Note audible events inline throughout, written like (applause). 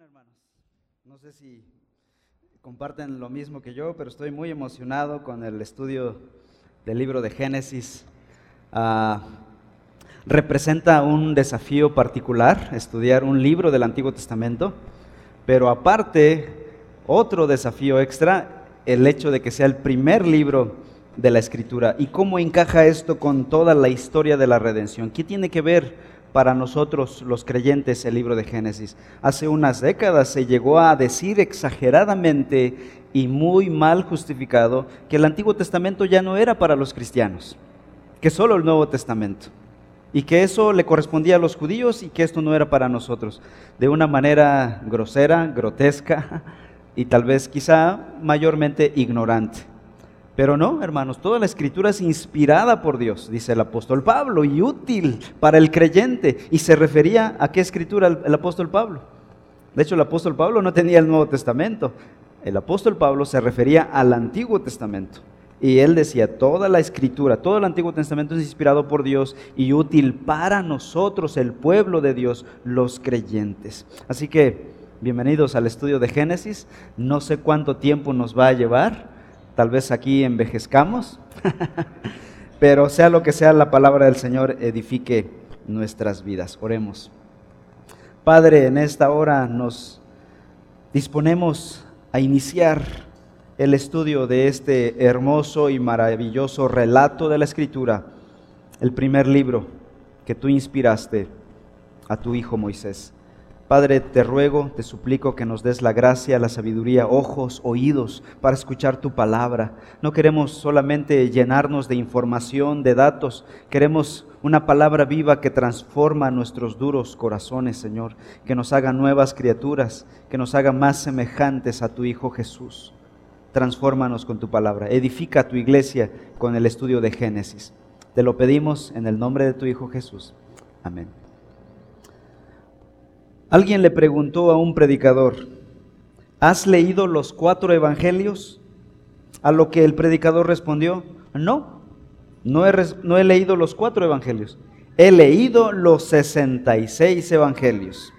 hermanos. No sé si comparten lo mismo que yo, pero estoy muy emocionado con el estudio del libro de Génesis. Ah, representa un desafío particular estudiar un libro del Antiguo Testamento, pero aparte, otro desafío extra, el hecho de que sea el primer libro de la Escritura. ¿Y cómo encaja esto con toda la historia de la redención? ¿Qué tiene que ver para nosotros los creyentes el libro de Génesis. Hace unas décadas se llegó a decir exageradamente y muy mal justificado que el Antiguo Testamento ya no era para los cristianos, que solo el Nuevo Testamento, y que eso le correspondía a los judíos y que esto no era para nosotros, de una manera grosera, grotesca (laughs) y tal vez quizá mayormente ignorante. Pero no, hermanos, toda la escritura es inspirada por Dios, dice el apóstol Pablo, y útil para el creyente. Y se refería a qué escritura el, apóstol Pablo. De hecho, el apóstol Pablo no tenía el Nuevo Testamento. El apóstol Pablo se refería al Antiguo Testamento. Y él decía, toda la escritura, todo el Antiguo Testamento es inspirado por Dios y útil para nosotros, el pueblo de Dios, los creyentes. Así que, bienvenidos al estudio de Génesis. No sé cuánto tiempo nos va a llevar Tal vez aquí envejezcamos, (laughs) pero sea lo que sea, la palabra del Señor edifique nuestras vidas. Oremos. Padre, en esta hora nos disponemos a iniciar el estudio de este hermoso y maravilloso relato de la Escritura, el primer libro que tú inspiraste a tu Hijo Moisés. Padre, te ruego, te suplico que nos des la gracia, la sabiduría, ojos, oídos para escuchar tu palabra. No queremos solamente llenarnos de información, de datos, queremos una palabra viva que transforma nuestros duros corazones, Señor, que nos haga nuevas criaturas, que nos haga más semejantes a tu Hijo Jesús. Transfórmanos con tu palabra, edifica tu iglesia con el estudio de Génesis. Te lo pedimos en el nombre de tu Hijo Jesús. Amén. Alguien le preguntó a un predicador, ¿has leído los cuatro evangelios? A lo que el predicador respondió, no, no he, leído los cuatro evangelios, he leído los 66 evangelios.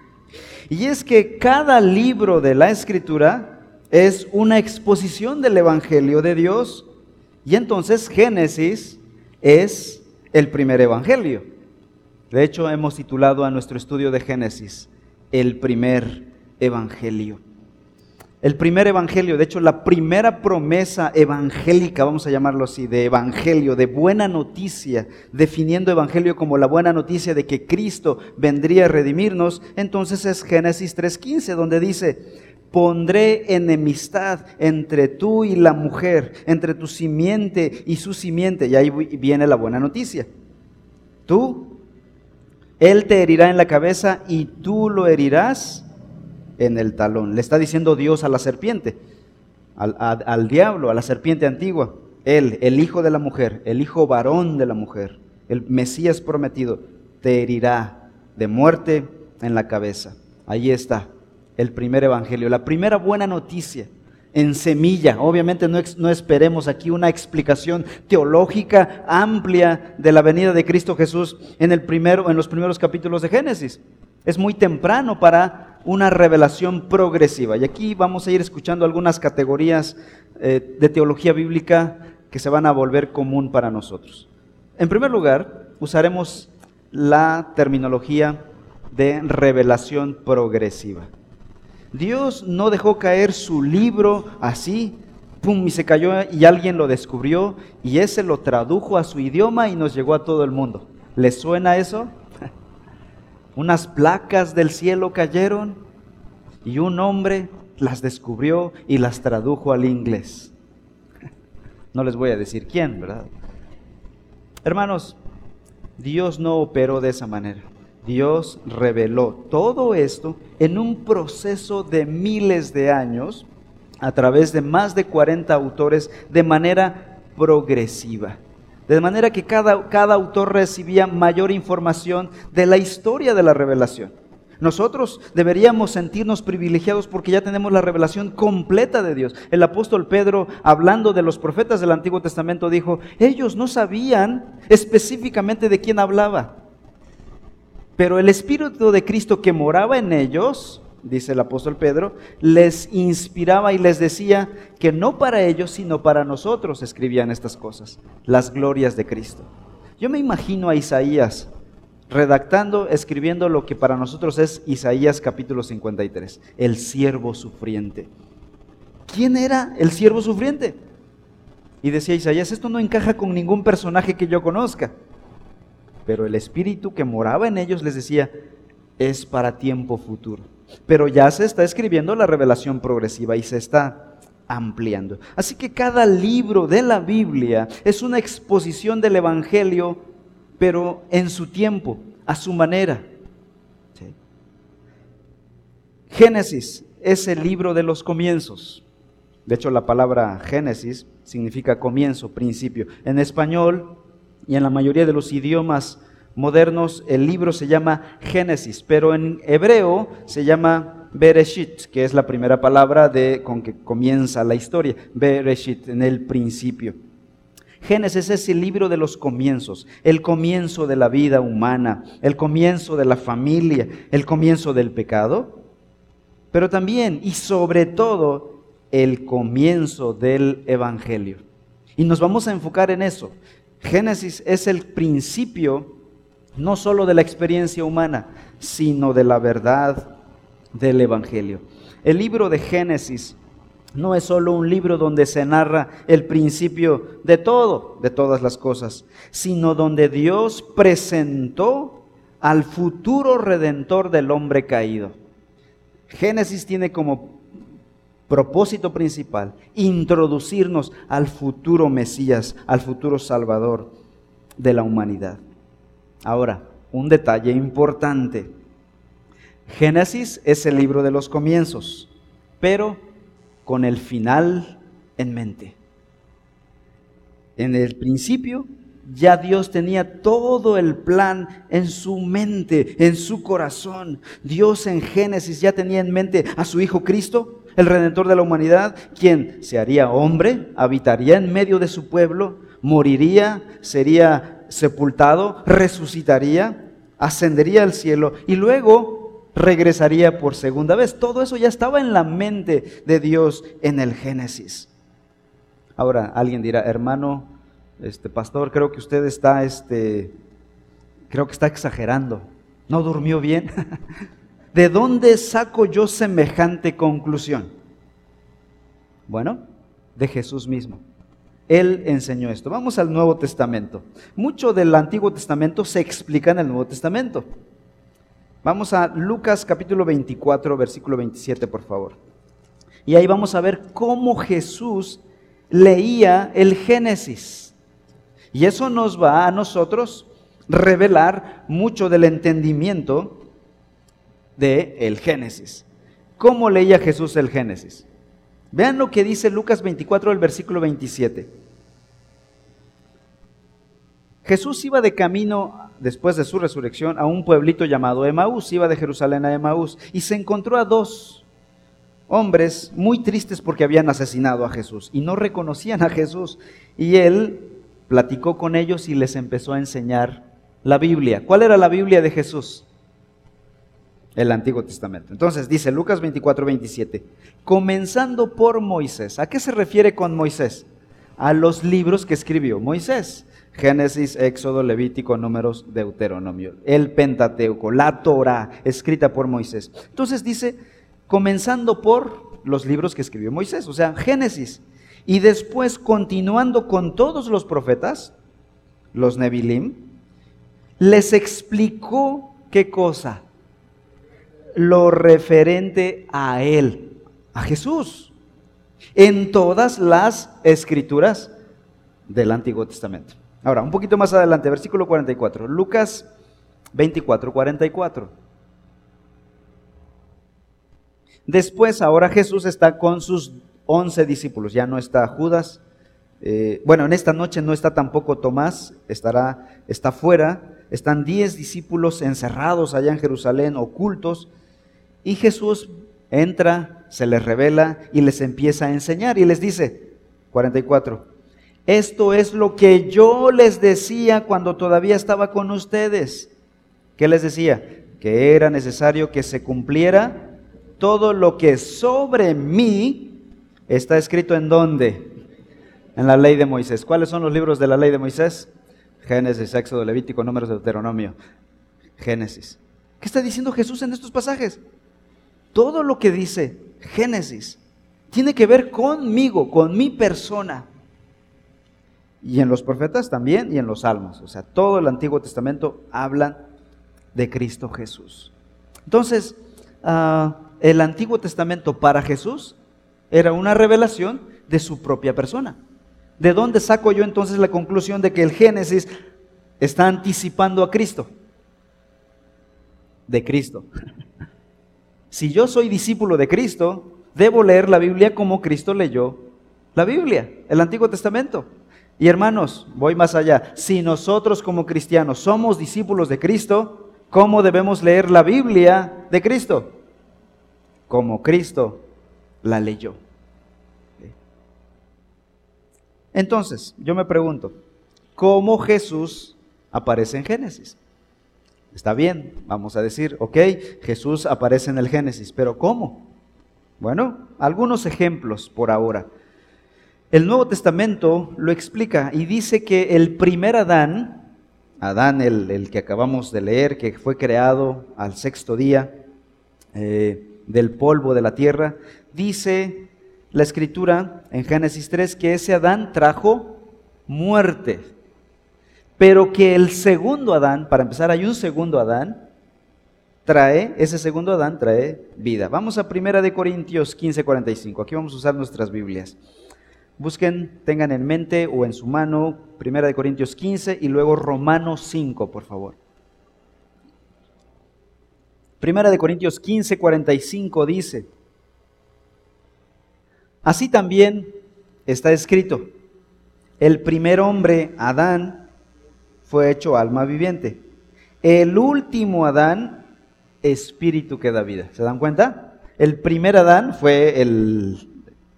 Y es que cada libro de la escritura es una exposición del evangelio de Dios y entonces Génesis es el primer evangelio. De hecho, hemos titulado a nuestro estudio de Génesis, el primer evangelio. El primer evangelio, de hecho la primera promesa evangélica, vamos a llamarlo así, de evangelio, de buena noticia, definiendo evangelio como la buena noticia de que Cristo vendría a redimirnos, entonces es Génesis 3.15, donde dice, pondré enemistad entre tú y la mujer, entre tu simiente y su simiente, y ahí viene la buena noticia. Tú él te herirá en la cabeza y tú lo herirás en el talón. Le está diciendo Dios a la serpiente, al, diablo, a la serpiente antigua. Él, el hijo de la mujer, el hijo varón de la mujer, el Mesías prometido, te herirá de muerte en la cabeza. Ahí está el primer evangelio, la primera buena noticia en semilla. Obviamente no, esperemos aquí una explicación teológica amplia de la venida de Cristo Jesús en, el primero, en los primeros capítulos de Génesis. Es muy temprano para una revelación progresiva. Y aquí vamos a ir escuchando algunas categorías eh, de teología bíblica que se van a volver común para nosotros. En primer lugar, usaremos la terminología de revelación progresiva. Dios no dejó caer su libro así, pum, y se cayó y alguien lo descubrió y ese lo tradujo a su idioma y nos llegó a todo el mundo. ¿Les suena eso? (laughs) Unas placas del cielo cayeron y un hombre las descubrió y las tradujo al inglés. (laughs) No les voy a decir quién, ¿verdad? Hermanos, Dios no operó de esa manera. Dios reveló todo esto en un proceso de miles de años a través de más de 40 autores de manera progresiva. De manera que cada, cada autor recibía mayor información de la historia de la revelación. Nosotros deberíamos sentirnos privilegiados porque ya tenemos la revelación completa de Dios. El apóstol Pedro, hablando de los profetas del Antiguo Testamento, dijo, ellos no sabían específicamente de quién hablaba. Pero el Espíritu de Cristo que moraba en ellos dice el apóstol Pedro, les inspiraba y les decía que no para ellos, sino para nosotros escribían estas cosas, las glorias de Cristo. Yo me imagino a Isaías redactando, escribiendo lo que para nosotros es Isaías capítulo 53, el siervo sufriente. ¿Quién era el siervo sufriente? Y decía Isaías, esto no encaja con ningún personaje que yo conozca. Pero el espíritu que moraba en ellos les decía, es para tiempo futuro. Pero ya se está escribiendo la revelación progresiva y se está ampliando. Así que cada libro de la Biblia es una exposición del Evangelio, pero en su tiempo, a su manera. Génesis es el libro de los comienzos. De hecho, la palabra Génesis significa comienzo, principio. En español y en la mayoría de los idiomas modernos el libro se llama Génesis, pero en hebreo se llama Bereshit, que es la primera palabra de, con que comienza la historia. Bereshit, en el principio. Génesis es el libro de los comienzos, el comienzo de la vida humana, el comienzo de la familia, el comienzo del pecado, pero también y sobre todo el comienzo del Evangelio. Y nos vamos a enfocar en eso. Génesis es el principio no solo de la experiencia humana, sino de la verdad del Evangelio. El libro de Génesis no es solo un libro donde se narra el principio de todo, de todas las cosas, sino donde Dios presentó al futuro redentor del hombre caído. Génesis tiene como propósito principal introducirnos al futuro Mesías, al futuro Salvador de la humanidad. Ahora, un detalle importante. Génesis es el libro de los comienzos, pero con el final en mente. En el principio ya Dios tenía todo el plan en su mente, en su corazón. Dios en Génesis ya tenía en mente a su Hijo Cristo, el Redentor de la humanidad, quien se haría hombre, habitaría en medio de su pueblo, moriría, sería sepultado, resucitaría, ascendería al cielo y luego regresaría por segunda vez. Todo eso ya estaba en la mente de Dios en el Génesis. Ahora alguien dirá, hermano, este pastor, creo que usted está, este, creo que está exagerando. ¿No durmió bien? (laughs) ¿De dónde saco yo semejante conclusión? Bueno, de Jesús mismo. Él enseñó esto. Vamos al Nuevo Testamento. Mucho del Antiguo Testamento se explica en el Nuevo Testamento. Vamos a Lucas capítulo 24, versículo 27, por favor. Y ahí vamos a ver cómo Jesús leía el Génesis. Y eso nos va a nosotros revelar mucho del entendimiento de el Génesis. ¿Cómo leía Jesús el Génesis? Vean lo que dice Lucas 24, el versículo 27. Jesús iba de camino, después de su resurrección, a un pueblito llamado Emaús, iba de Jerusalén a Emaús, y se encontró a dos hombres muy tristes porque habían asesinado a Jesús y no reconocían a Jesús. Y él platicó con ellos y les empezó a enseñar la Biblia. ¿Cuál era la Biblia de Jesús? El Antiguo Testamento. Entonces dice Lucas 24, 27, comenzando por Moisés. ¿A qué se refiere con Moisés? A los libros que escribió Moisés. Génesis, Éxodo, Levítico, Números, Deuteronomio. El Pentateuco, la Torah, escrita por Moisés. Entonces dice, comenzando por los libros que escribió Moisés, o sea, Génesis. Y después continuando con todos los profetas, los Nevilim, les explicó qué cosa, lo referente a Él, a Jesús, en todas las escrituras del Antiguo Testamento. Ahora, un poquito más adelante, versículo 44, Lucas 24, 44. Después, ahora Jesús está con sus once discípulos, ya no está Judas. Eh, bueno, en esta noche no está tampoco Tomás, estará, está fuera. Están diez discípulos encerrados allá en Jerusalén, ocultos. Y Jesús entra, se les revela y les empieza a enseñar y les dice, 44, esto es lo que yo les decía cuando todavía estaba con ustedes. ¿Qué les decía? Que era necesario que se cumpliera todo lo que sobre mí está escrito en dónde? En la ley de Moisés. ¿Cuáles son los libros de la ley de Moisés? Génesis, Éxodo, Levítico, Números, Deuteronomio. Génesis. ¿Qué está diciendo Jesús en estos pasajes? Todo lo que dice Génesis tiene que ver conmigo, con mi persona. Y en los profetas también y en los salmos. O sea, todo el Antiguo Testamento habla de Cristo Jesús. Entonces, ah, el Antiguo Testamento para Jesús era una revelación de su propia persona. ¿De dónde saco yo entonces la conclusión de que el Génesis está anticipando a Cristo? De Cristo. (laughs) Si yo soy discípulo de Cristo, debo leer la Biblia como Cristo leyó la Biblia, el Antiguo Testamento. Y hermanos, voy más allá. Si nosotros como cristianos somos discípulos de Cristo, ¿cómo debemos leer la Biblia de Cristo? Como Cristo la leyó. Entonces, yo me pregunto, ¿cómo Jesús aparece en Génesis? Está bien, vamos a decir, ok, Jesús aparece en el Génesis, pero ¿cómo? Bueno, algunos ejemplos por ahora. El Nuevo Testamento lo explica y dice que el primer Adán, Adán el, que acabamos de leer, que fue creado al sexto día eh, del polvo de la tierra, dice la escritura en Génesis 3 que ese Adán trajo muerte, pero que el segundo Adán, para empezar hay un segundo Adán, trae, ese segundo Adán trae vida. Vamos a Primera de Corintios 15, 45. Aquí vamos a usar nuestras Biblias. Busquen, tengan en mente o en su mano Primera de Corintios 15 y luego Romanos 5, por favor. Primera de Corintios 15, 45 dice, así también está escrito, el primer hombre, Adán, fue hecho alma viviente. El último Adán, espíritu que da vida. ¿Se dan cuenta? El primer Adán fue el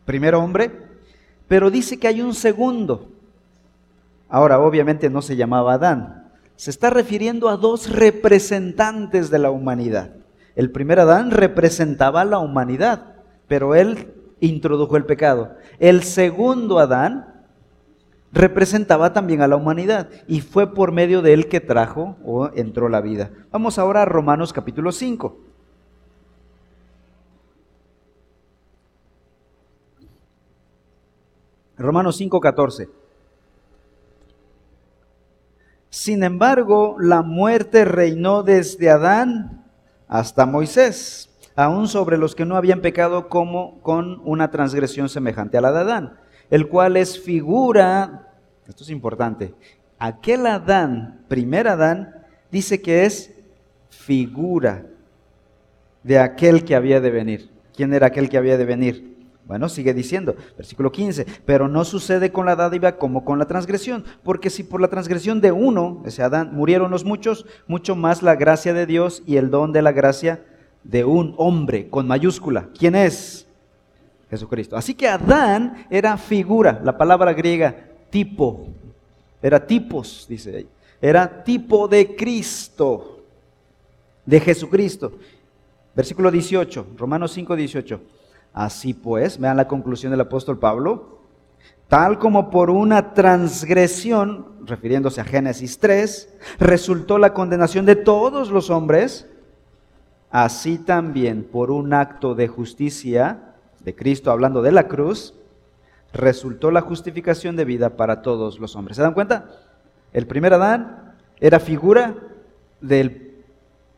primer hombre, pero dice que hay un segundo. Ahora, obviamente no se llamaba Adán. Se está refiriendo a dos representantes de la humanidad. El primer Adán representaba a la humanidad, pero él introdujo el pecado. El segundo Adán representaba también a la humanidad y fue por medio de él que trajo o entró la vida. Vamos ahora a Romanos capítulo 5. Romanos 5:14. Sin embargo, la muerte reinó desde Adán hasta Moisés, aún sobre los que no habían pecado como con una transgresión semejante a la de Adán, el cual es figura, esto es importante, aquel Adán, primer Adán, dice que es figura de aquel que había de venir. ¿Quién era aquel que había de venir? Bueno, sigue diciendo, versículo 15, pero no sucede con la dádiva como con la transgresión, porque si por la transgresión de uno, ese Adán, murieron los muchos, mucho más la gracia de Dios y el don de la gracia de un hombre con mayúscula. ¿Quién es? Jesucristo. Así que Adán era figura, la palabra griega tipo, era tipos, dice ahí, era tipo de Cristo, de Jesucristo. Versículo 18, Romanos 5, 18. Así pues, vean la conclusión del apóstol Pablo, tal como por una transgresión, refiriéndose a Génesis 3, resultó la condenación de todos los hombres, así también por un acto de justicia de Cristo, hablando de la cruz, resultó la justificación de vida para todos los hombres. ¿Se dan cuenta? El primer Adán era figura del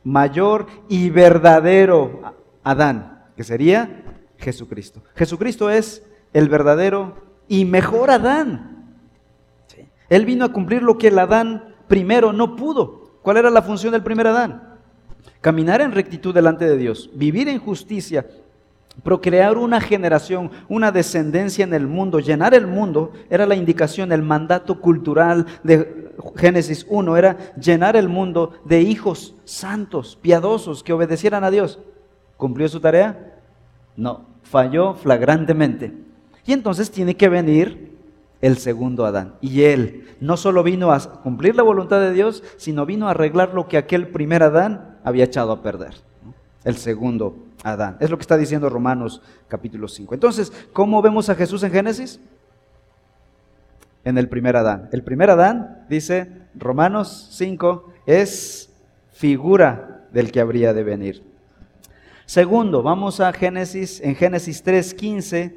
mayor y verdadero Adán, que sería Jesucristo. Jesucristo es el verdadero y mejor Adán. Él vino a cumplir lo que el Adán primero no pudo. ¿Cuál era la función del primer Adán? Caminar en rectitud delante de Dios, vivir en justicia, procrear una generación, una descendencia en el mundo, llenar el mundo, era la indicación, el mandato cultural de Génesis 1, era llenar el mundo de hijos santos, piadosos, que obedecieran a Dios. ¿Cumplió su tarea? No falló flagrantemente. Y entonces tiene que venir el segundo Adán. Y él no solo vino a cumplir la voluntad de Dios, sino vino a arreglar lo que aquel primer Adán había echado a perder. El segundo Adán. Es lo que está diciendo Romanos capítulo 5. Entonces, ¿cómo vemos a Jesús en Génesis? En el primer Adán. El primer Adán, dice Romanos 5, es figura del que habría de venir. Segundo, vamos a Génesis, en Génesis 3:15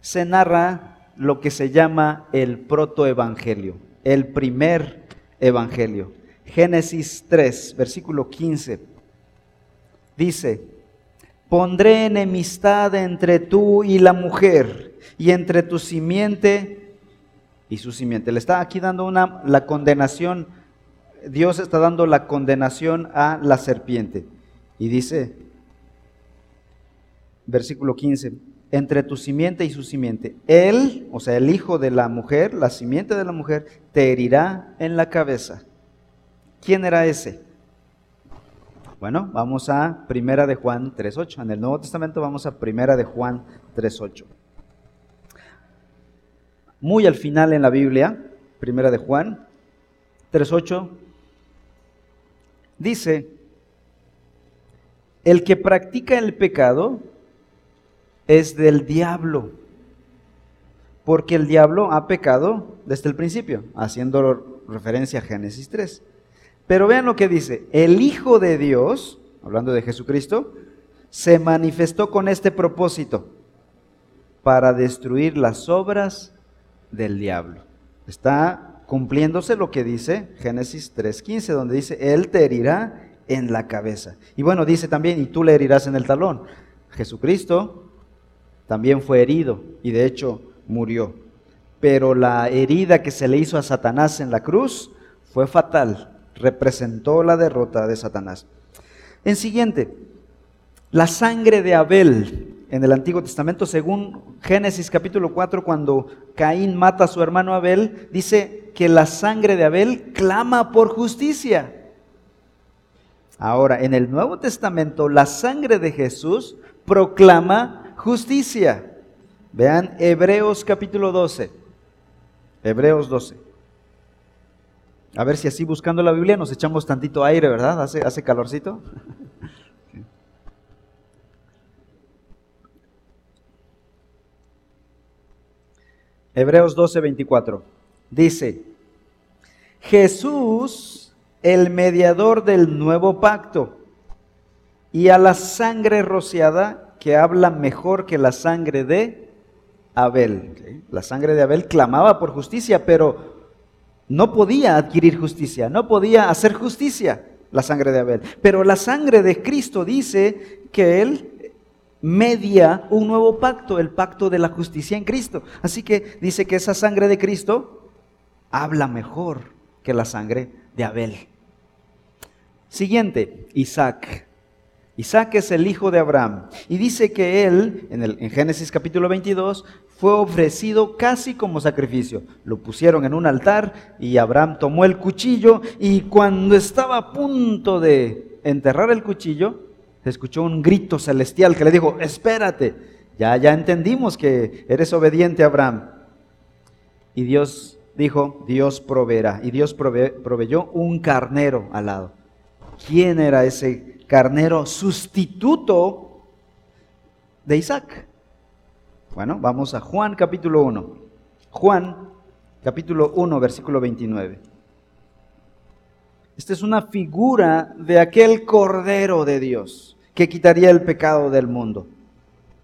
se narra lo que se llama el protoevangelio, el primer evangelio. Génesis 3, versículo 15. Dice, pondré enemistad entre tú y la mujer y entre tu simiente y su simiente. Le está aquí dando una, la condenación, Dios está dando la condenación a la serpiente. Y dice, versículo 15, entre tu simiente y su simiente. Él, o sea, el hijo de la mujer, la simiente de la mujer, te herirá en la cabeza. ¿Quién era ese? Bueno, vamos a Primera de Juan 3.8. En el Nuevo Testamento vamos a Primera de Juan 3.8. Muy al final en la Biblia, Primera de Juan 3.8, dice, el que practica el pecado es del diablo, porque el diablo ha pecado desde el principio, haciendo referencia a Génesis 3. Pero vean lo que dice, el Hijo de Dios, hablando de Jesucristo, se manifestó con este propósito, para destruir las obras del diablo. Está cumpliéndose lo que dice Génesis 3.15, donde dice, Él te herirá en la cabeza. Y bueno, dice también, y tú le herirás en el talón. Jesucristo también fue herido y de hecho murió. Pero la herida que se le hizo a Satanás en la cruz fue fatal representó la derrota de Satanás. En siguiente, la sangre de Abel en el Antiguo Testamento, según Génesis capítulo 4, cuando Caín mata a su hermano Abel, dice que la sangre de Abel clama por justicia. Ahora, en el Nuevo Testamento, la sangre de Jesús proclama justicia. Vean Hebreos capítulo 12. Hebreos 12. A ver si así buscando la Biblia nos echamos tantito aire, ¿verdad? Hace, hace calorcito. (laughs) Hebreos 12, 24. Dice, Jesús, el mediador del nuevo pacto, y a la sangre rociada que habla mejor que la sangre de Abel. La sangre de Abel clamaba por justicia, pero no podía adquirir justicia, no podía hacer justicia la sangre de Abel. Pero la sangre de Cristo dice que Él media un nuevo pacto, el pacto de la justicia en Cristo. Así que dice que esa sangre de Cristo habla mejor que la sangre de Abel. Siguiente, Isaac. Isaac es el hijo de Abraham. Y dice que él, en, el, en Génesis capítulo 22, fue ofrecido casi como sacrificio. Lo pusieron en un altar y Abraham tomó el cuchillo y cuando estaba a punto de enterrar el cuchillo, se escuchó un grito celestial que le dijo, espérate, ya, ya entendimos que eres obediente Abraham. Y Dios dijo, Dios proveerá. Y Dios proveyó un carnero al lado. ¿Quién era ese carnero sustituto de Isaac? Bueno, vamos a Juan capítulo 1. Juan capítulo 1, versículo 29. Esta es una figura de aquel Cordero de Dios que quitaría el pecado del mundo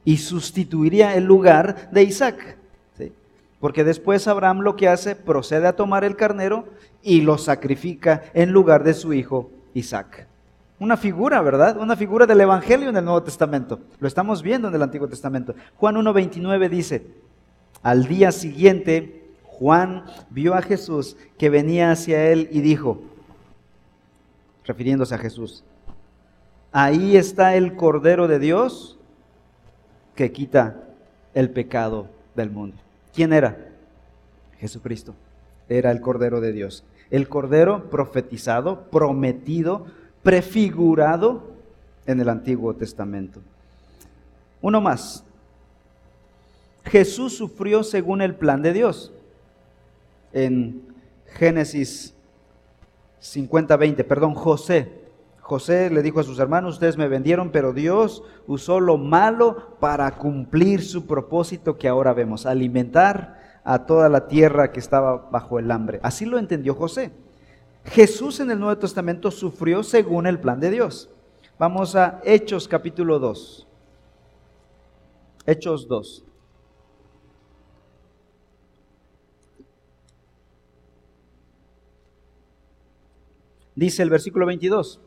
y sustituiría el lugar de Isaac. Porque después Abraham lo que hace, procede a tomar el carnero y lo sacrifica en lugar de su hijo Isaac. Una figura, ¿verdad? Una figura del Evangelio en el Nuevo Testamento. Lo estamos viendo en el Antiguo Testamento. Juan 1.29 dice, al día siguiente Juan vio a Jesús que venía hacia él y dijo, refiriéndose a Jesús, ahí está el Cordero de Dios que quita el pecado del mundo. ¿Quién era? Jesucristo. Era el Cordero de Dios. El Cordero profetizado, prometido prefigurado en el Antiguo Testamento. Uno más. Jesús sufrió según el plan de Dios. En Génesis 50, 20, perdón, José. José le dijo a sus hermanos, ustedes me vendieron, pero Dios usó lo malo para cumplir su propósito que ahora vemos, alimentar a toda la tierra que estaba bajo el hambre. Así lo entendió José. Jesús en el Nuevo Testamento sufrió según el plan de Dios. Vamos a Hechos capítulo 2. Hechos 2. Dice el versículo 22.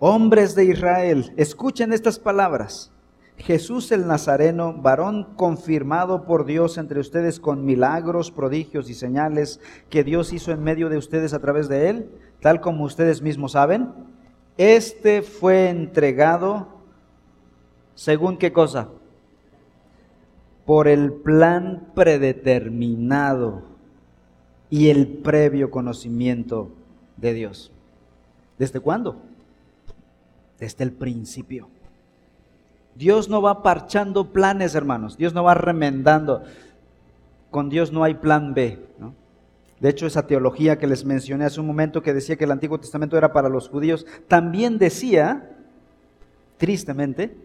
Hombres de Israel, escuchen estas palabras. Jesús el Nazareno, varón confirmado por Dios entre ustedes con milagros, prodigios y señales que Dios hizo en medio de ustedes a través de él, tal como ustedes mismos saben, este fue entregado según qué cosa? Por el plan predeterminado y el previo conocimiento de Dios. ¿Desde cuándo? Desde el principio. Dios no va parchando planes, hermanos. Dios no va remendando. Con Dios no hay plan B. De hecho, esa teología que les mencioné hace un momento que decía que el Antiguo Testamento era para los judíos, también decía, tristemente,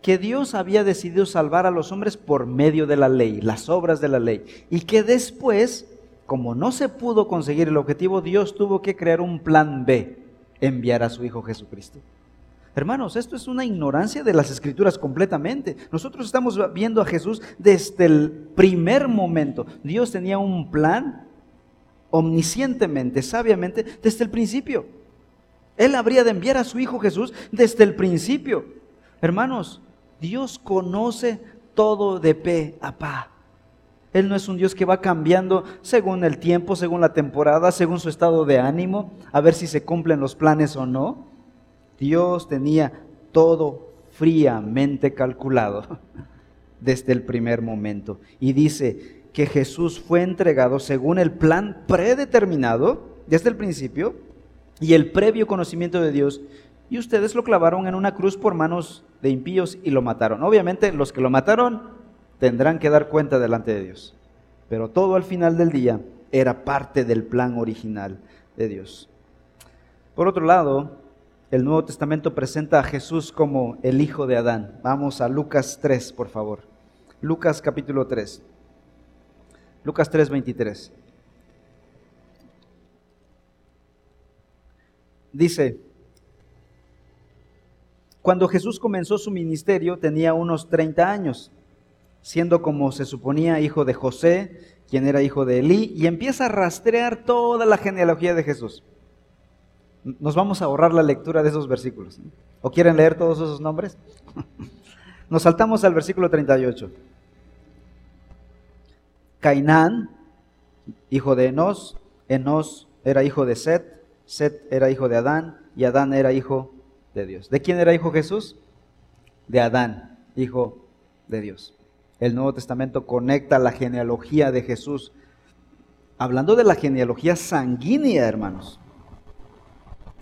que Dios había decidido salvar a los hombres por medio de la ley, las obras de la ley, y que después, como no se pudo conseguir el objetivo, Dios tuvo que crear un plan B, enviar a su Hijo Jesucristo. Hermanos, esto es una ignorancia de las escrituras completamente. Nosotros estamos viendo a Jesús desde el primer momento. Dios tenía un plan omniscientemente, sabiamente, desde el principio. Él habría de enviar a su Hijo Jesús desde el principio. Hermanos, Dios conoce todo de pe a pa. Él no es un Dios que va cambiando según el tiempo, según la temporada, según su estado de ánimo, a ver si se cumplen los planes o no. Dios tenía todo fríamente calculado (laughs) desde el primer momento. Y dice que Jesús fue entregado según el plan predeterminado desde el principio y el previo conocimiento de Dios. Y ustedes lo clavaron en una cruz por manos de impíos y lo mataron. Obviamente los que lo mataron tendrán que dar cuenta delante de Dios. Pero todo al final del día era parte del plan original de Dios. Por otro lado, el Nuevo Testamento presenta a Jesús como el hijo de Adán. Vamos a Lucas 3, por favor. Lucas capítulo 3. Lucas 3, 23. Dice, cuando Jesús comenzó su ministerio tenía unos 30 años, siendo como se suponía hijo de José, quien era hijo de Elí, y empieza a rastrear toda la genealogía de Jesús nos vamos a ahorrar la lectura de esos versículos. ¿O quieren leer todos esos nombres? (laughs) Nos saltamos al versículo 38. Cainán, hijo de Enos, Enos era hijo de Set, Set era hijo de Adán y Adán era hijo de Dios. ¿De quién era hijo Jesús? De Adán, hijo de Dios. El Nuevo Testamento conecta la genealogía de Jesús, hablando de la genealogía sanguínea, hermanos.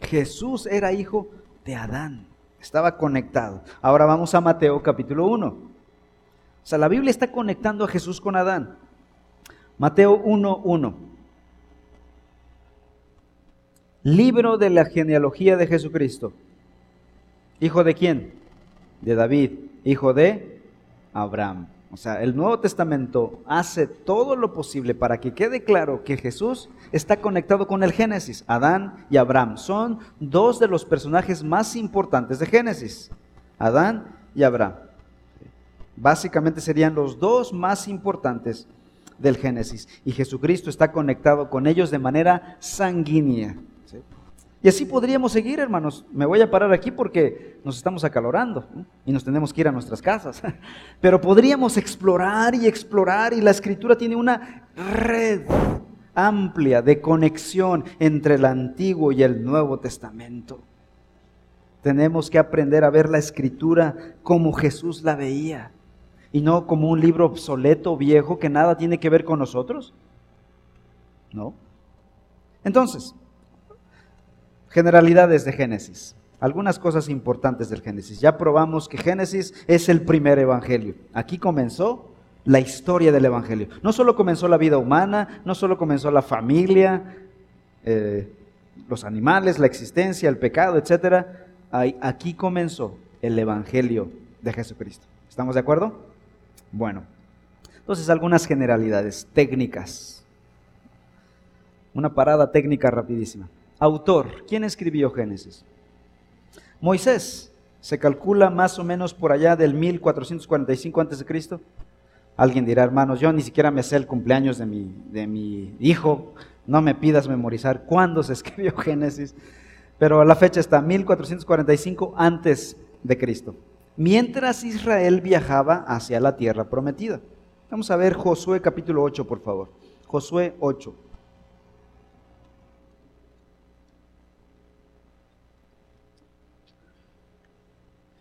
Jesús era hijo de Adán, estaba conectado. Ahora vamos a Mateo capítulo 1. O sea, la Biblia está conectando a Jesús con Adán. Mateo 1.1. Libro de la genealogía de Jesucristo. ¿Hijo de quién? De David. Hijo de Abraham. O sea, el Nuevo Testamento hace todo lo posible para que quede claro que Jesús está conectado con el Génesis. Adán y Abraham son dos de los personajes más importantes de Génesis. Adán y Abraham. Básicamente serían los dos más importantes del Génesis. Y Jesucristo está conectado con ellos de manera sanguínea. Y así podríamos seguir, hermanos. Me voy a parar aquí porque nos estamos acalorando y nos tenemos que ir a nuestras casas. (laughs) Pero podríamos explorar y explorar y la escritura tiene una red amplia de conexión entre el Antiguo y el Nuevo Testamento. Tenemos que aprender a ver la escritura como Jesús la veía y no como un libro obsoleto, viejo, que nada tiene que ver con nosotros. ¿No? Entonces, Generalidades de Génesis. Algunas cosas importantes del Génesis. Ya probamos que Génesis es el primer evangelio. Aquí comenzó la historia del evangelio. No solo comenzó la vida humana, no solo comenzó la familia, eh, los animales, la existencia, el pecado, etc. Aquí comenzó el Evangelio de Jesucristo. ¿Estamos de acuerdo? Bueno, entonces algunas generalidades técnicas. Una parada técnica rapidísima. Autor, ¿quién escribió Génesis? Moisés. Se calcula más o menos por allá del 1445 a.C. Alguien dirá, hermanos, yo ni siquiera me sé el cumpleaños de mi, de mi hijo, no me pidas memorizar cuándo se (laughs) escribió Génesis, pero la fecha está 1445 antes de Cristo, mientras Israel viajaba hacia la tierra prometida. Vamos a ver Josué capítulo 8, por favor. Josué 8.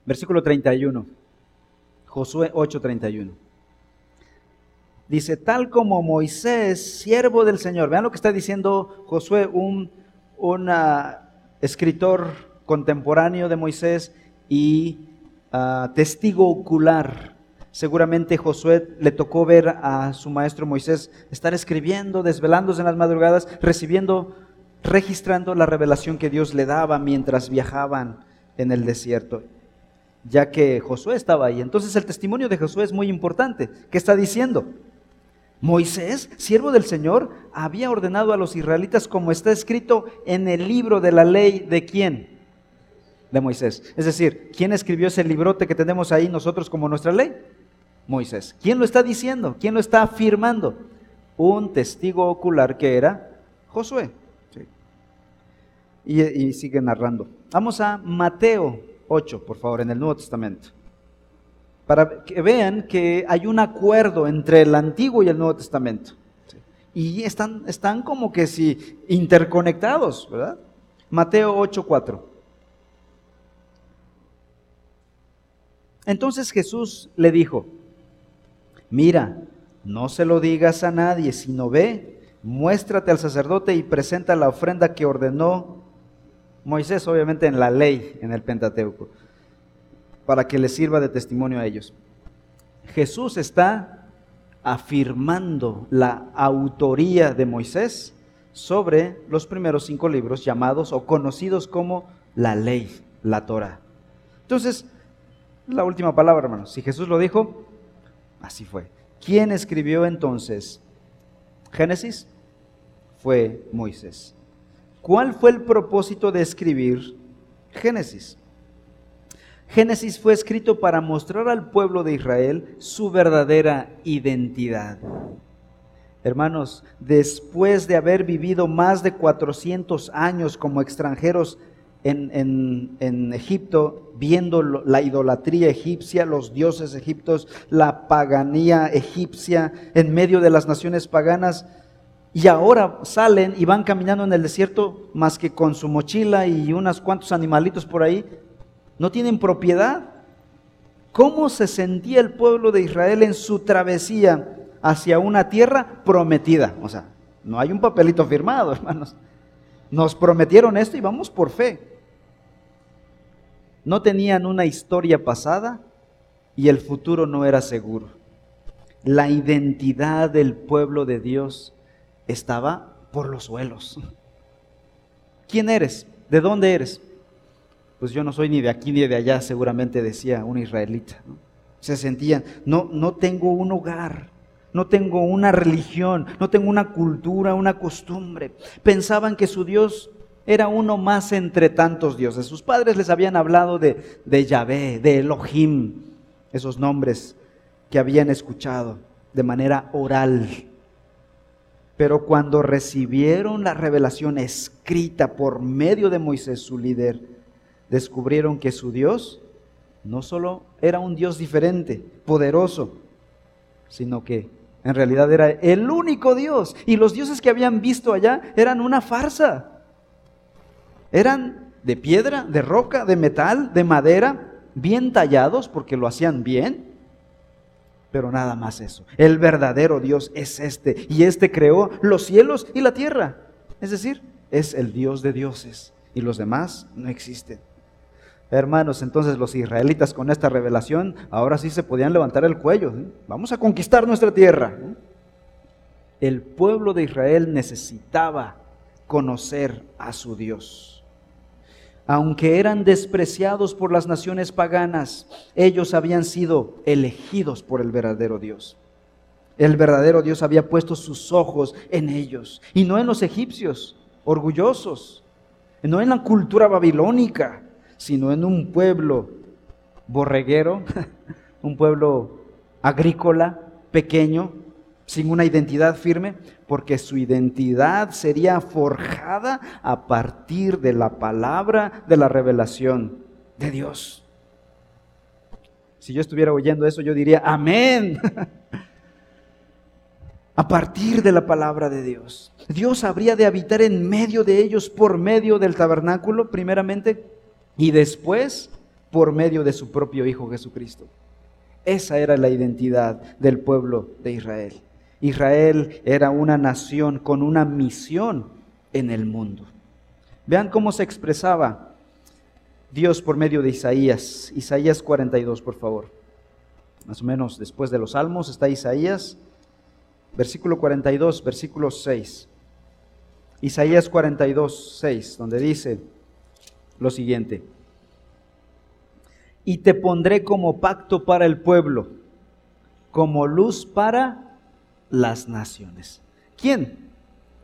Versículo 31. Josué 8:31. Dice, tal como Moisés, siervo del Señor. Vean lo que está diciendo Josué, un escritor contemporáneo de Moisés y ah, testigo ocular. Seguramente Josué le tocó ver a su maestro Moisés estar escribiendo, desvelándose en las madrugadas, recibiendo, registrando la revelación que Dios le daba mientras viajaban en el desierto ya que Josué estaba ahí. Entonces el testimonio de Josué es muy importante. ¿Qué está diciendo? Moisés, siervo del Señor, había ordenado a los israelitas como está escrito en el libro de la ley de quién? De Moisés. Es decir, ¿quién escribió ese librote que tenemos ahí nosotros como nuestra ley? Moisés. ¿Quién lo está diciendo? ¿Quién lo está afirmando? Un testigo ocular que era Josué. Y, y sigue narrando. Vamos a Mateo 8, por favor, en el Nuevo Testamento para que vean que hay un acuerdo entre el Antiguo y el Nuevo Testamento. Y están, están como que si interconectados, ¿verdad? Mateo 8:4. Entonces Jesús le dijo, mira, no se lo digas a nadie, sino ve, muéstrate al sacerdote y presenta la ofrenda que ordenó Moisés, obviamente en la ley, en el Pentateuco para que les sirva de testimonio a ellos. Jesús está afirmando la autoría de Moisés sobre los primeros cinco libros llamados o conocidos como la ley, la Torah. Entonces, la última palabra, hermanos. Si Jesús lo dijo, así fue. ¿Quién escribió entonces Génesis? Fue Moisés. ¿Cuál fue el propósito de escribir Génesis? Génesis fue escrito para mostrar al pueblo de Israel su verdadera identidad. Hermanos, después de haber vivido más de 400 años como extranjeros en, en, Egipto, viendo la idolatría egipcia, los dioses egiptos, la paganía egipcia en medio de las naciones paganas, y ahora salen y van caminando en el desierto más que con su mochila y unos cuantos animalitos por ahí, no tienen propiedad. ¿Cómo se sentía el pueblo de Israel en su travesía hacia una tierra prometida? O sea, no hay un papelito firmado, (laughs) hermanos. Nos prometieron esto y vamos por fe. No tenían una historia pasada y el futuro no era seguro. La identidad del pueblo de Dios estaba por los suelos. ¿Quién eres? ¿De dónde eres? pues yo no soy ni de aquí ni de allá, seguramente decía un israelita. Se sentían, no, no tengo un hogar, no tengo una religión, no tengo una cultura, una costumbre. Pensaban que su Dios era uno más entre tantos dioses. Sus padres les habían hablado de, de Yahvé, de Elohim, esos nombres que habían escuchado de manera oral. Pero cuando recibieron la revelación escrita por medio de Moisés, su líder, descubrieron que su Dios no solo era un Dios diferente, poderoso, sino que en realidad era el único Dios. Y los dioses que habían visto allá eran una farsa. Eran de piedra, de roca, de metal, de madera, bien tallados porque lo hacían bien. Pero nada más eso. El verdadero Dios es este. Y este creó los cielos y la tierra. Es decir, es el Dios de dioses. Y los demás no existen. Hermanos, entonces los israelitas con esta revelación ahora sí se podían levantar el cuello. Vamos a conquistar nuestra tierra. El pueblo de Israel necesitaba conocer a su Dios. Aunque eran despreciados por las naciones paganas, ellos habían sido elegidos por el verdadero Dios. El verdadero Dios había puesto sus ojos en ellos y no en los egipcios, orgullosos, no en la cultura babilónica, sino en un pueblo borreguero, (laughs) un pueblo agrícola, pequeño, sin una identidad firme, porque su identidad sería forjada a partir de la palabra de la revelación de Dios. Si yo estuviera oyendo eso, yo diría, amén. (laughs) a partir de la palabra de Dios. Dios habría de habitar en medio de ellos por medio del tabernáculo, primeramente, y después por medio de su propio Hijo Jesucristo. Esa era la identidad del pueblo de Israel. Israel era una nación con una misión en el mundo. Vean cómo se expresaba Dios por medio de Isaías. Isaías 42, por favor. Más o menos después de los salmos está Isaías, versículo 42, versículo 6. Isaías 42, 6, donde dice lo siguiente y te pondré como pacto para el pueblo, como luz para las naciones. ¿Quién?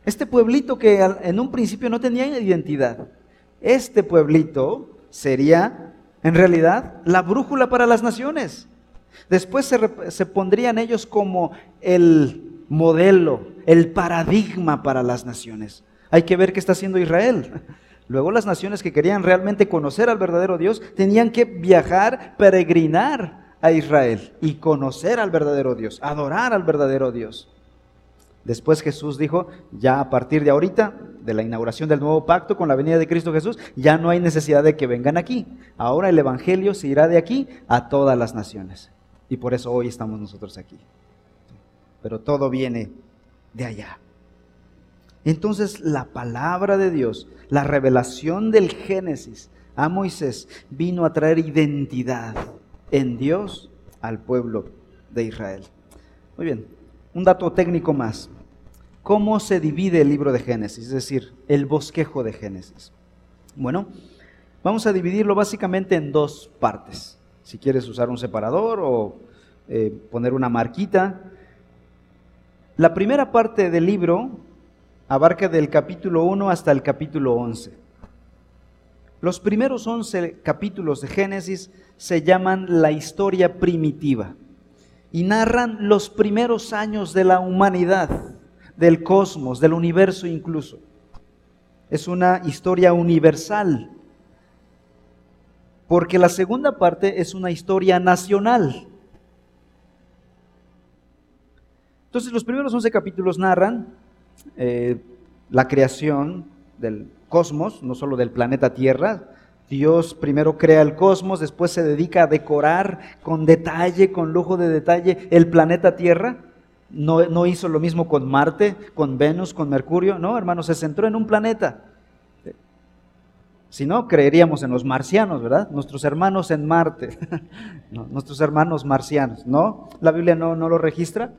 Este pueblito que en un principio no tenía identidad. Este pueblito sería, en realidad, la brújula para las naciones. Después se, se pondrían ellos como el modelo, el paradigma para las naciones. Hay que ver qué está haciendo Israel. (laughs) Luego las naciones que querían realmente conocer al verdadero Dios tenían que viajar, peregrinar a Israel y conocer al verdadero Dios, adorar al verdadero Dios. Después Jesús dijo, ya a partir de ahorita, de la inauguración del nuevo pacto con la venida de Cristo Jesús, ya no hay necesidad de que vengan aquí. Ahora el Evangelio se irá de aquí a todas las naciones. Y por eso hoy estamos nosotros aquí. Pero todo viene de allá. Entonces la palabra de Dios, la revelación del Génesis a Moisés vino a traer identidad en Dios al pueblo de Israel. Muy bien, un dato técnico más. ¿Cómo se divide el libro de Génesis? Es decir, el bosquejo de Génesis. Bueno, vamos a dividirlo básicamente en dos partes. Si quieres usar un separador o eh, poner una marquita. La primera parte del libro abarca del capítulo 1 hasta el capítulo 11. Los primeros 11 capítulos de Génesis se llaman la historia primitiva y narran los primeros años de la humanidad, del cosmos, del universo incluso. Es una historia universal, porque la segunda parte es una historia nacional. Entonces los primeros 11 capítulos narran eh, la creación del cosmos, no solo del planeta Tierra. Dios primero crea el cosmos, después se dedica a decorar con detalle, con lujo de detalle, el planeta Tierra. No, no hizo lo mismo con Marte, con Venus, con Mercurio. No, hermano, se centró en un planeta. Si no, creeríamos en los marcianos, ¿verdad? Nuestros hermanos en Marte, (laughs) nuestros hermanos marcianos, ¿no? La Biblia no, no lo registra.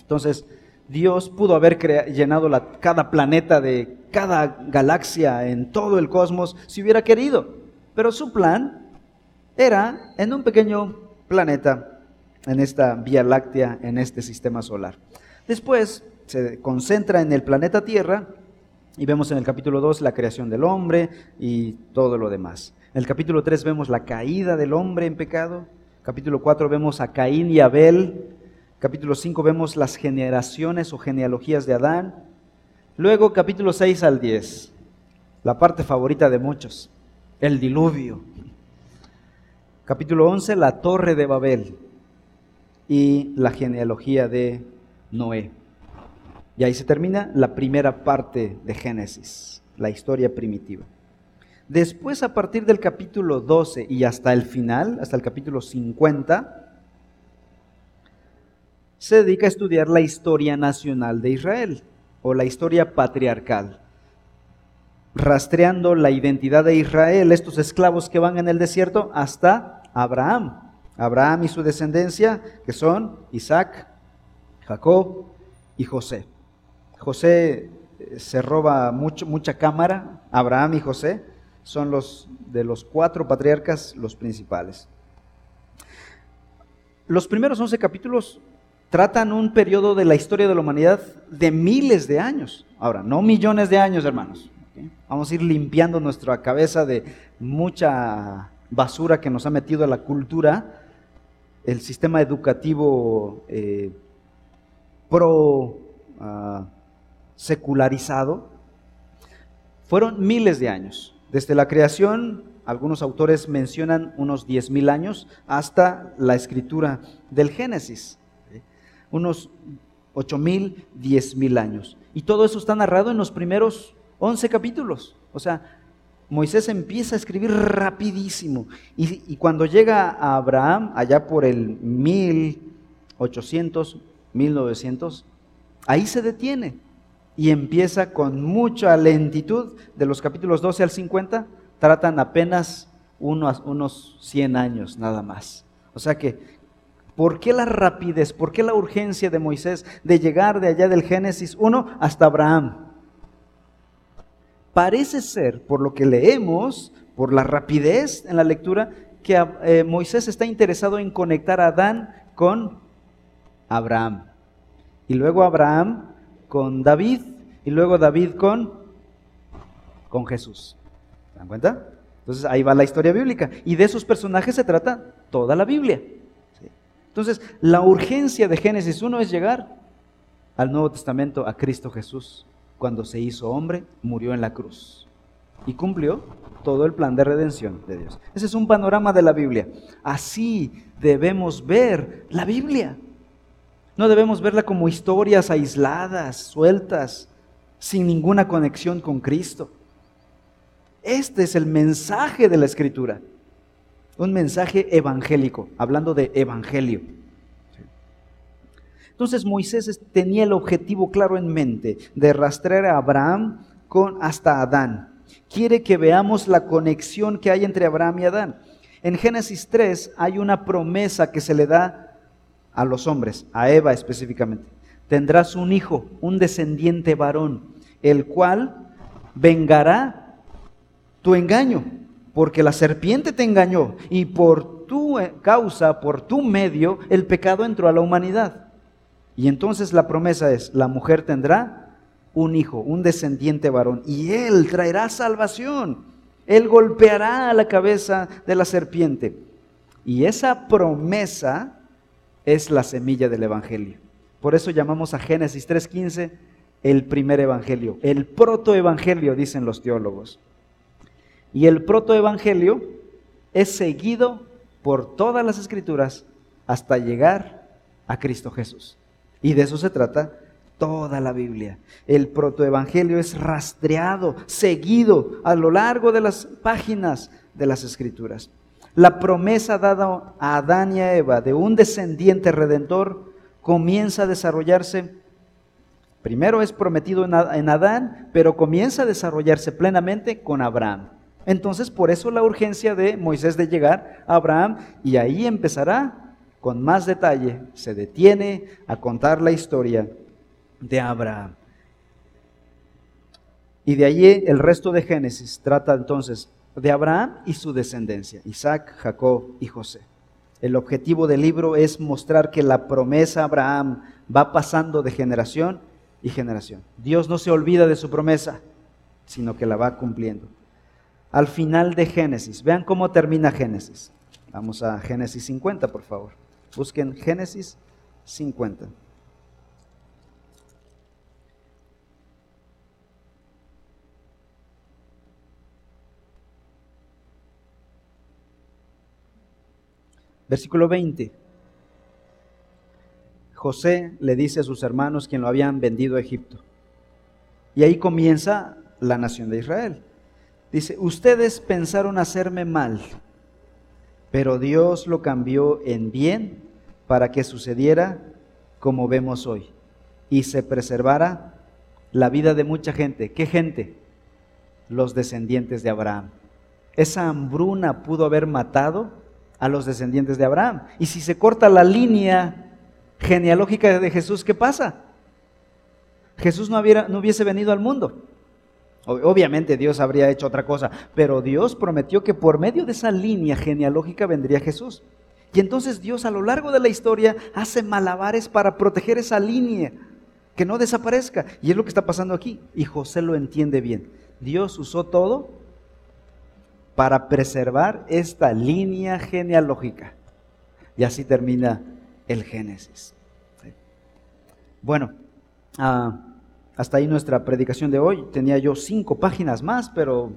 Entonces, Dios pudo haber llenado cada planeta de cada galaxia en todo el cosmos si hubiera querido. Pero su plan era en un pequeño planeta, en esta Vía Láctea, en este sistema solar. Después se concentra en el planeta Tierra y vemos en el capítulo 2 la creación del hombre y todo lo demás. En el capítulo 3 vemos la caída del hombre en pecado. Capítulo 4 vemos a Caín y Abel Capítulo 5 vemos las generaciones o genealogías de Adán. Luego capítulo 6 al 10, la parte favorita de muchos, el diluvio. Capítulo 11, la torre de Babel y la genealogía de Noé. Y ahí se termina la primera parte de Génesis, la historia primitiva. Después, a partir del capítulo 12 y hasta el final, hasta el capítulo 50, se dedica a estudiar la historia nacional de Israel o la historia patriarcal, rastreando la identidad de Israel, estos esclavos que van en el desierto, hasta Abraham. Abraham y su descendencia, que son Isaac, Jacob y José. José eh, se roba mucho, mucha cámara, Abraham y José, son los de los cuatro patriarcas los principales. Los primeros 11 capítulos tratan un periodo de la historia de la humanidad de miles de años. Ahora, no millones de años, hermanos. Vamos a ir limpiando nuestra cabeza de mucha basura que nos ha metido a la cultura, el sistema educativo eh, pro ah. Fueron miles de años. Desde la creación, algunos autores mencionan unos 10.000 años, hasta la escritura del Génesis. Unos 8.000, 10.000 años. Y todo eso está narrado en los primeros 11 capítulos. O sea, Moisés empieza a escribir rapidísimo. Y, cuando llega a Abraham, allá por el 1800, 1900, ahí se detiene y empieza con mucha lentitud. De los capítulos 12 al 50, tratan apenas unos, unos 100 años nada más. O sea que, ¿por qué la rapidez? ¿Por qué la urgencia de Moisés de llegar de allá del Génesis 1 hasta Abraham? Parece ser, por lo que leemos, por la rapidez en la lectura, que eh, Moisés está interesado en conectar a Adán con Abraham. Y luego Abraham con David. Y luego David con, con Jesús. ¿Se dan cuenta? Entonces ahí va la historia bíblica. Y de esos personajes se trata toda la Biblia. Entonces, la urgencia de Génesis 1 es llegar al Nuevo Testamento, a Cristo Jesús cuando se hizo hombre, murió en la cruz y cumplió todo el plan de redención de Dios. Ese es un panorama de la Biblia. Así debemos ver la Biblia. No debemos verla como historias aisladas, sueltas, sin ninguna conexión con Cristo. Este es el mensaje de la Escritura. Un mensaje evangélico, hablando de evangelio. Entonces Moisés tenía el objetivo claro en mente de rastrear a Abraham con hasta Adán. Quiere que veamos la conexión que hay entre Abraham y Adán. En Génesis 3 hay una promesa que se le da a los hombres, a Eva específicamente. Tendrás un hijo, un descendiente varón, el cual vengará tu engaño, porque la serpiente te engañó y por tu causa, por tu medio, el pecado entró a la humanidad. Y entonces la promesa es, la mujer tendrá un hijo, un descendiente varón, y él traerá salvación. Él golpeará a la cabeza de la serpiente. Y esa promesa es la semilla del Evangelio. Por eso llamamos a Génesis 3.15 el primer Evangelio, el protoevangelio, dicen los teólogos. Y el protoevangelio es seguido por todas las escrituras hasta llegar a Cristo Jesús. Y de eso se trata toda la Biblia. El protoevangelio es rastreado, seguido a lo largo de las páginas de las Escrituras. La promesa dada a Adán y a Eva de un descendiente redentor comienza a desarrollarse. Primero es prometido en Adán, pero comienza a desarrollarse plenamente con Abraham. Entonces, por eso la urgencia de Moisés de llegar a Abraham y ahí empezará con más detalle, se detiene a contar la historia de Abraham. Y de allí el resto de Génesis trata entonces de Abraham y su descendencia, Isaac, Jacob y José. El objetivo del libro es mostrar que la promesa a Abraham va pasando de generación y generación. Dios no se olvida de su promesa, sino que la va cumpliendo. Al final de Génesis, vean cómo termina Génesis. Vamos a Génesis 50, por favor. Busquen Génesis 50. Versículo 20. José le dice a sus hermanos quien lo habían vendido a Egipto. Y ahí comienza la nación de Israel. Dice, ustedes pensaron hacerme mal pero Dios lo cambió en bien para que sucediera como vemos hoy y se preservara la vida de mucha gente. ¿Qué gente? Los descendientes de Abraham. Esa hambruna pudo haber matado a los descendientes de Abraham. Y si se corta la línea genealógica de Jesús, ¿qué pasa? Jesús no, no hubiese venido al mundo. Obviamente Dios habría hecho otra cosa, pero Dios prometió que por medio de esa línea genealógica vendría Jesús. Y entonces Dios a lo largo de la historia hace malabares para proteger esa línea, que no desaparezca. Y es lo que está pasando aquí. Y José lo entiende bien. Dios usó todo para preservar esta línea genealógica. Y así termina el Génesis. Bueno, ah, hasta ahí nuestra predicación de hoy. Tenía yo cinco páginas más, pero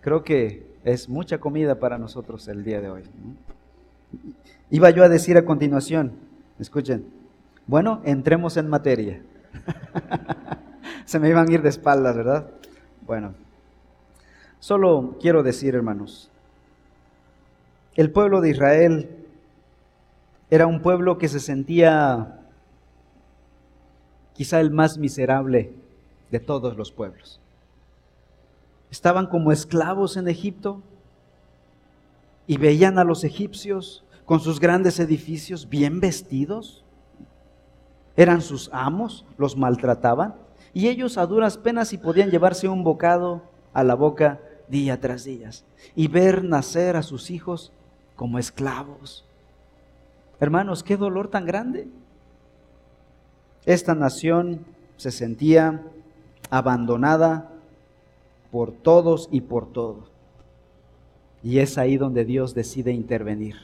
creo que es mucha comida para nosotros el día de hoy. Iba yo a decir a continuación, escuchen, bueno, entremos en materia. (laughs) Se me iban a ir de espaldas, ¿verdad? Bueno, solo quiero decir, hermanos, el pueblo de Israel era un pueblo que se sentía quizá el más miserable de todos los pueblos. Estaban como esclavos en Egipto y veían a los egipcios con sus grandes edificios bien vestidos. Eran sus amos, los maltrataban y ellos a duras penas y podían llevarse un bocado a la boca día tras día y ver nacer a sus hijos como esclavos. Hermanos, qué dolor tan grande. Esta nación se sentía abandonada por todos y por todo. Y es ahí donde Dios decide intervenir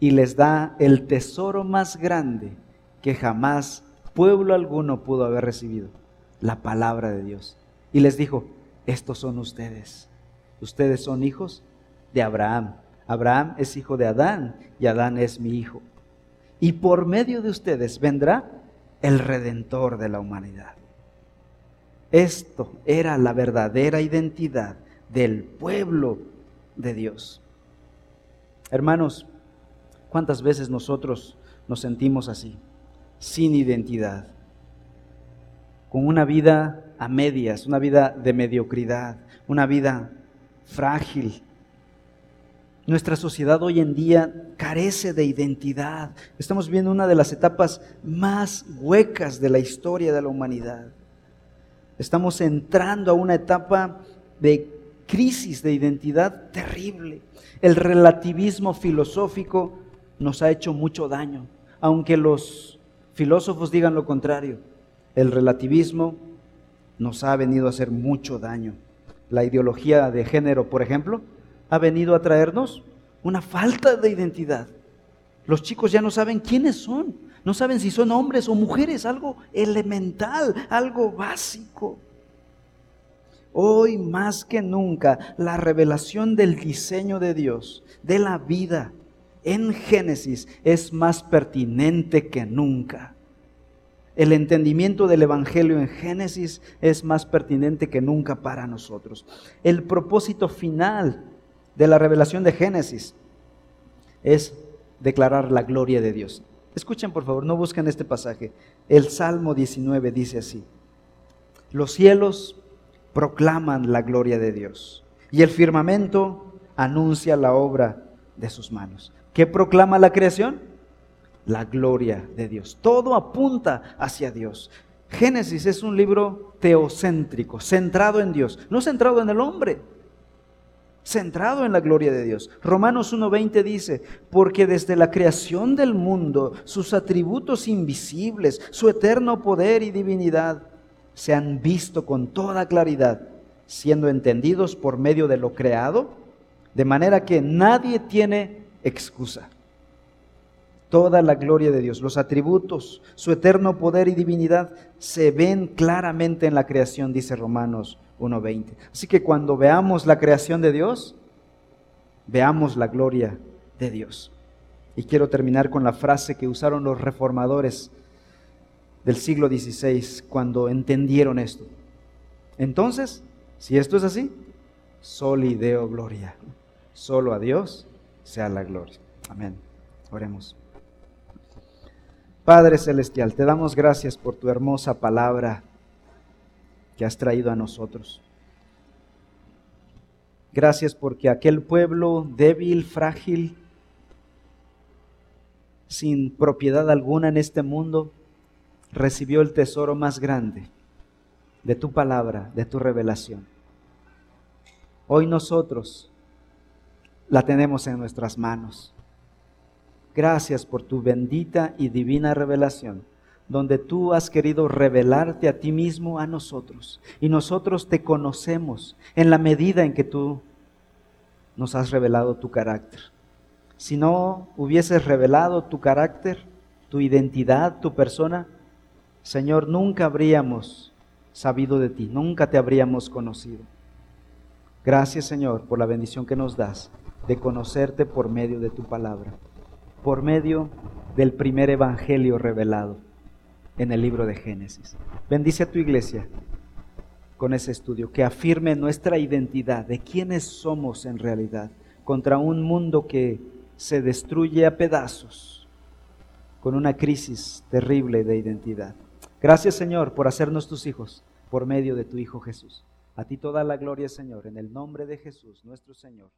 y les da el tesoro más grande que jamás pueblo alguno pudo haber recibido, la palabra de Dios. Y les dijo, estos son ustedes. Ustedes son hijos de Abraham. Abraham es hijo de Adán y Adán es mi hijo. Y por medio de ustedes vendrá el redentor de la humanidad. Esto era la verdadera identidad del pueblo de Dios. Hermanos, ¿cuántas veces nosotros nos sentimos así, sin identidad, con una vida a medias, una vida de mediocridad, una vida frágil? Nuestra sociedad hoy en día carece de identidad. Estamos viendo una de las etapas más huecas de la historia de la humanidad. Estamos entrando a una etapa de crisis de identidad terrible. El relativismo filosófico nos ha hecho mucho daño, aunque los filósofos digan lo contrario. El relativismo nos ha venido a hacer mucho daño. La ideología de género, por ejemplo, ha venido a traernos una falta de identidad. Los chicos ya no saben quiénes son. No saben si son hombres o mujeres, algo elemental, algo básico. Hoy más que nunca, la revelación del diseño de Dios, de la vida en Génesis, es más pertinente que nunca. El entendimiento del Evangelio en Génesis es más pertinente que nunca para nosotros. El propósito final de la revelación de Génesis es declarar la gloria de Dios. Escuchen por favor, no busquen este pasaje. El Salmo 19 dice así, los cielos proclaman la gloria de Dios y el firmamento anuncia la obra de sus manos. ¿Qué proclama la creación? La gloria de Dios. Todo apunta hacia Dios. Génesis es un libro teocéntrico, centrado en Dios, no centrado en el hombre centrado en la gloria de Dios. Romanos 1.20 dice, porque desde la creación del mundo, sus atributos invisibles, su eterno poder y divinidad, se han visto con toda claridad, siendo entendidos por medio de lo creado, de manera que nadie tiene excusa. Toda la gloria de Dios, los atributos, su eterno poder y divinidad se ven claramente en la creación, dice Romanos 1.20. Así que cuando veamos la creación de Dios, veamos la gloria de Dios. Y quiero terminar con la frase que usaron los reformadores del siglo XVI cuando entendieron esto. Entonces, si esto es así, soli deo gloria. Solo a Dios sea la gloria. Amén. Oremos. Padre Celestial, te damos gracias por tu hermosa palabra que has traído a nosotros. Gracias porque aquel pueblo débil, frágil, sin propiedad alguna en este mundo, recibió el tesoro más grande, de tu palabra, de tu revelación. Hoy nosotros la tenemos en nuestras manos. Gracias por tu bendita y divina revelación, donde tú has querido revelarte a ti mismo a nosotros. Y nosotros te conocemos en la medida en que tú nos has revelado tu carácter. Si no hubieses revelado tu carácter, tu identidad, tu persona, Señor, nunca habríamos sabido de ti, nunca te habríamos conocido. Gracias, Señor, por la bendición que nos das de conocerte por medio de tu palabra, por medio del primer evangelio revelado en el libro de Génesis. Bendice a tu iglesia con ese estudio, que afirme nuestra identidad de quiénes somos en realidad contra un mundo que se destruye a pedazos con una crisis terrible de identidad. Gracias Señor por hacernos tus hijos por medio de tu Hijo Jesús. A ti toda la gloria Señor, en el nombre de Jesús nuestro Señor.